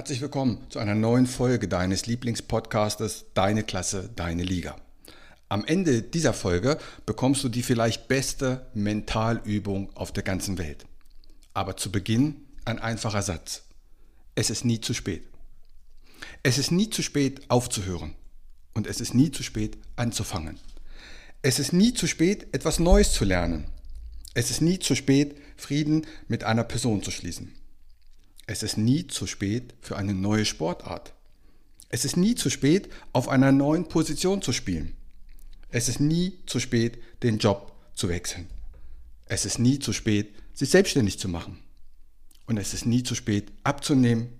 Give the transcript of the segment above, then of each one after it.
Herzlich willkommen zu einer neuen Folge deines Lieblingspodcastes Deine Klasse, deine Liga. Am Ende dieser Folge bekommst du die vielleicht beste Mentalübung auf der ganzen Welt. Aber zu Beginn ein einfacher Satz. Es ist nie zu spät. Es ist nie zu spät aufzuhören und es ist nie zu spät anzufangen. Es ist nie zu spät etwas Neues zu lernen. Es ist nie zu spät Frieden mit einer Person zu schließen. Es ist nie zu spät für eine neue Sportart. Es ist nie zu spät, auf einer neuen Position zu spielen. Es ist nie zu spät, den Job zu wechseln. Es ist nie zu spät, sich selbstständig zu machen. Und es ist nie zu spät, abzunehmen.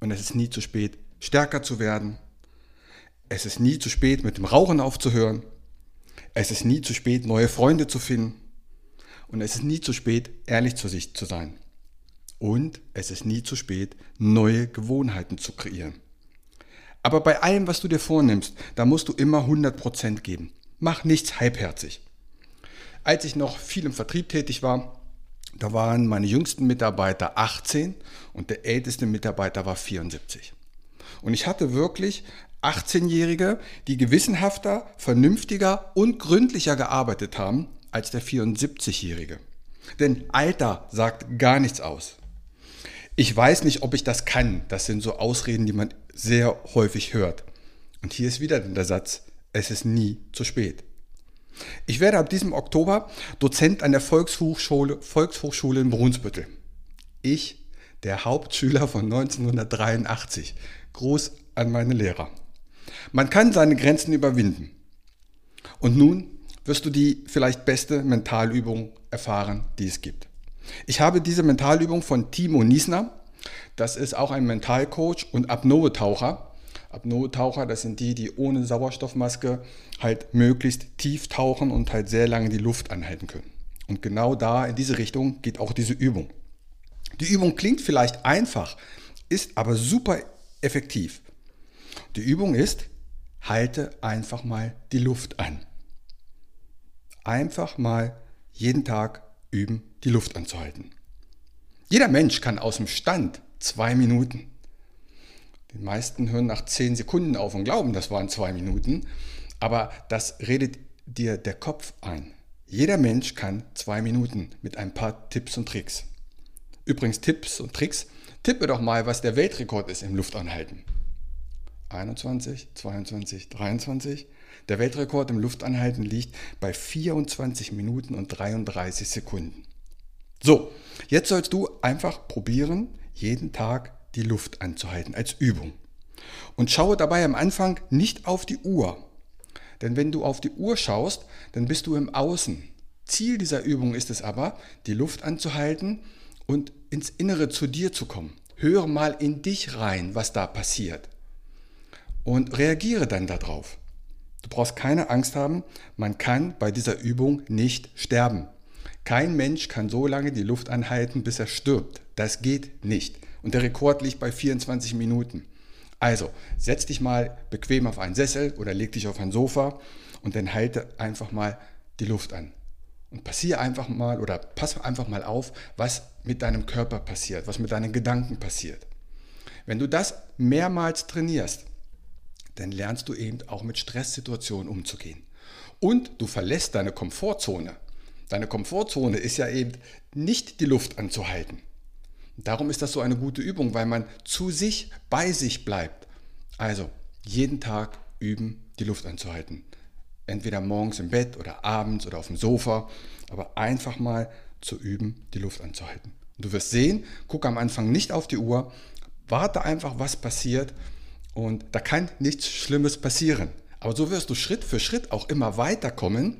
Und es ist nie zu spät, stärker zu werden. Es ist nie zu spät, mit dem Rauchen aufzuhören. Es ist nie zu spät, neue Freunde zu finden. Und es ist nie zu spät, ehrlich zu sich zu sein. Und es ist nie zu spät, neue Gewohnheiten zu kreieren. Aber bei allem, was du dir vornimmst, da musst du immer 100% geben. Mach nichts halbherzig. Als ich noch viel im Vertrieb tätig war, da waren meine jüngsten Mitarbeiter 18 und der älteste Mitarbeiter war 74. Und ich hatte wirklich 18-Jährige, die gewissenhafter, vernünftiger und gründlicher gearbeitet haben als der 74-Jährige. Denn Alter sagt gar nichts aus. Ich weiß nicht, ob ich das kann. Das sind so Ausreden, die man sehr häufig hört. Und hier ist wieder der Satz, es ist nie zu spät. Ich werde ab diesem Oktober Dozent an der Volkshochschule, Volkshochschule in Brunsbüttel. Ich, der Hauptschüler von 1983. Gruß an meine Lehrer. Man kann seine Grenzen überwinden. Und nun wirst du die vielleicht beste Mentalübung erfahren, die es gibt. Ich habe diese Mentalübung von Timo Niesner. Das ist auch ein Mentalcoach und Apnoe-Taucher. Apnoe-Taucher, das sind die, die ohne Sauerstoffmaske halt möglichst tief tauchen und halt sehr lange die Luft anhalten können. Und genau da, in diese Richtung, geht auch diese Übung. Die Übung klingt vielleicht einfach, ist aber super effektiv. Die Übung ist, halte einfach mal die Luft an. Einfach mal jeden Tag üben, die Luft anzuhalten. Jeder Mensch kann aus dem Stand zwei Minuten. Die meisten hören nach zehn Sekunden auf und glauben, das waren zwei Minuten. Aber das redet dir der Kopf ein. Jeder Mensch kann zwei Minuten mit ein paar Tipps und Tricks. Übrigens Tipps und Tricks. Tippe doch mal, was der Weltrekord ist im Luftanhalten. 21, 22, 23. Der Weltrekord im Luftanhalten liegt bei 24 Minuten und 33 Sekunden. So, jetzt sollst du einfach probieren, jeden Tag die Luft anzuhalten als Übung. Und schaue dabei am Anfang nicht auf die Uhr. Denn wenn du auf die Uhr schaust, dann bist du im Außen. Ziel dieser Übung ist es aber, die Luft anzuhalten und ins Innere zu dir zu kommen. Höre mal in dich rein, was da passiert. Und reagiere dann darauf. Du brauchst keine Angst haben, man kann bei dieser Übung nicht sterben. Kein Mensch kann so lange die Luft anhalten, bis er stirbt. Das geht nicht. Und der Rekord liegt bei 24 Minuten. Also, setz dich mal bequem auf einen Sessel oder leg dich auf ein Sofa und dann halte einfach mal die Luft an. Und passiere einfach mal oder pass einfach mal auf, was mit deinem Körper passiert, was mit deinen Gedanken passiert. Wenn du das mehrmals trainierst, dann lernst du eben auch mit Stresssituationen umzugehen. Und du verlässt deine Komfortzone. Deine Komfortzone ist ja eben nicht die Luft anzuhalten. Darum ist das so eine gute Übung, weil man zu sich, bei sich bleibt. Also jeden Tag üben, die Luft anzuhalten. Entweder morgens im Bett oder abends oder auf dem Sofa, aber einfach mal zu üben, die Luft anzuhalten. Du wirst sehen, guck am Anfang nicht auf die Uhr, warte einfach, was passiert und da kann nichts Schlimmes passieren. Aber so wirst du Schritt für Schritt auch immer weiterkommen.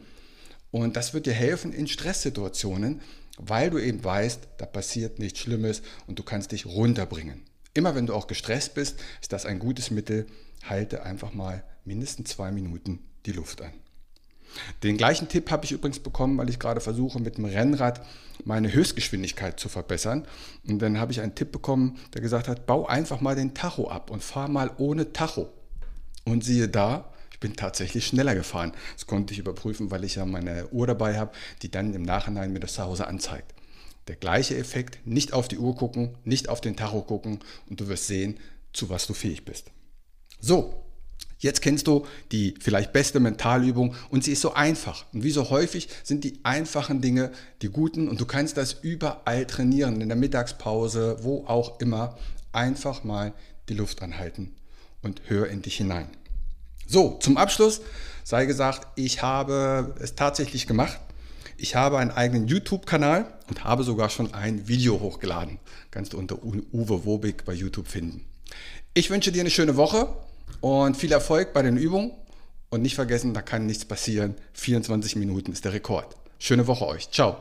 Und das wird dir helfen in Stresssituationen, weil du eben weißt, da passiert nichts Schlimmes und du kannst dich runterbringen. Immer wenn du auch gestresst bist, ist das ein gutes Mittel. Halte einfach mal mindestens zwei Minuten die Luft an. Den gleichen Tipp habe ich übrigens bekommen, weil ich gerade versuche, mit dem Rennrad meine Höchstgeschwindigkeit zu verbessern. Und dann habe ich einen Tipp bekommen, der gesagt hat, bau einfach mal den Tacho ab und fahr mal ohne Tacho. Und siehe da, ich bin tatsächlich schneller gefahren. Das konnte ich überprüfen, weil ich ja meine Uhr dabei habe, die dann im Nachhinein mir das zu Hause anzeigt. Der gleiche Effekt, nicht auf die Uhr gucken, nicht auf den Tacho gucken und du wirst sehen, zu was du fähig bist. So, Jetzt kennst du die vielleicht beste Mentalübung und sie ist so einfach. Und wie so häufig sind die einfachen Dinge die guten und du kannst das überall trainieren, in der Mittagspause, wo auch immer. Einfach mal die Luft anhalten und hör in dich hinein. So, zum Abschluss sei gesagt, ich habe es tatsächlich gemacht. Ich habe einen eigenen YouTube-Kanal und habe sogar schon ein Video hochgeladen. Kannst du unter Uwe Wobig bei YouTube finden. Ich wünsche dir eine schöne Woche und viel Erfolg bei den Übungen. Und nicht vergessen, da kann nichts passieren. 24 Minuten ist der Rekord. Schöne Woche euch. Ciao.